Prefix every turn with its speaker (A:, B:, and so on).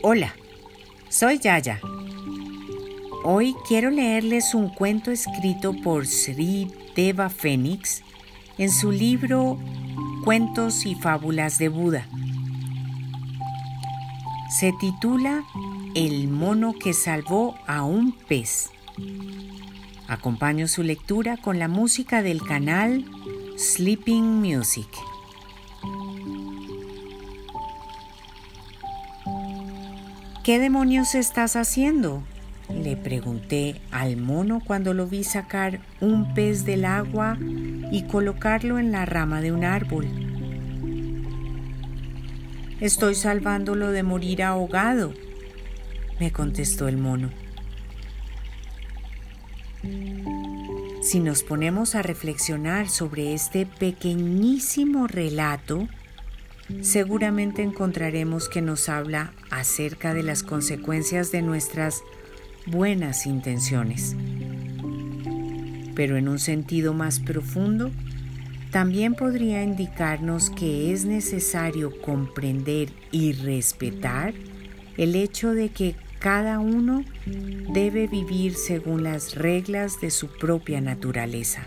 A: Hola, soy Yaya. Hoy quiero leerles un cuento escrito por Sri Deva Fénix en su libro Cuentos y Fábulas de Buda. Se titula El mono que salvó a un pez. Acompaño su lectura con la música del canal Sleeping Music. ¿Qué demonios estás haciendo? Le pregunté al mono cuando lo vi sacar un pez del agua y colocarlo en la rama de un árbol. Estoy salvándolo de morir ahogado, me contestó el mono. Si nos ponemos a reflexionar sobre este pequeñísimo relato, seguramente encontraremos que nos habla acerca de las consecuencias de nuestras buenas intenciones. Pero en un sentido más profundo, también podría indicarnos que es necesario comprender y respetar el hecho de que cada uno debe vivir según las reglas de su propia naturaleza.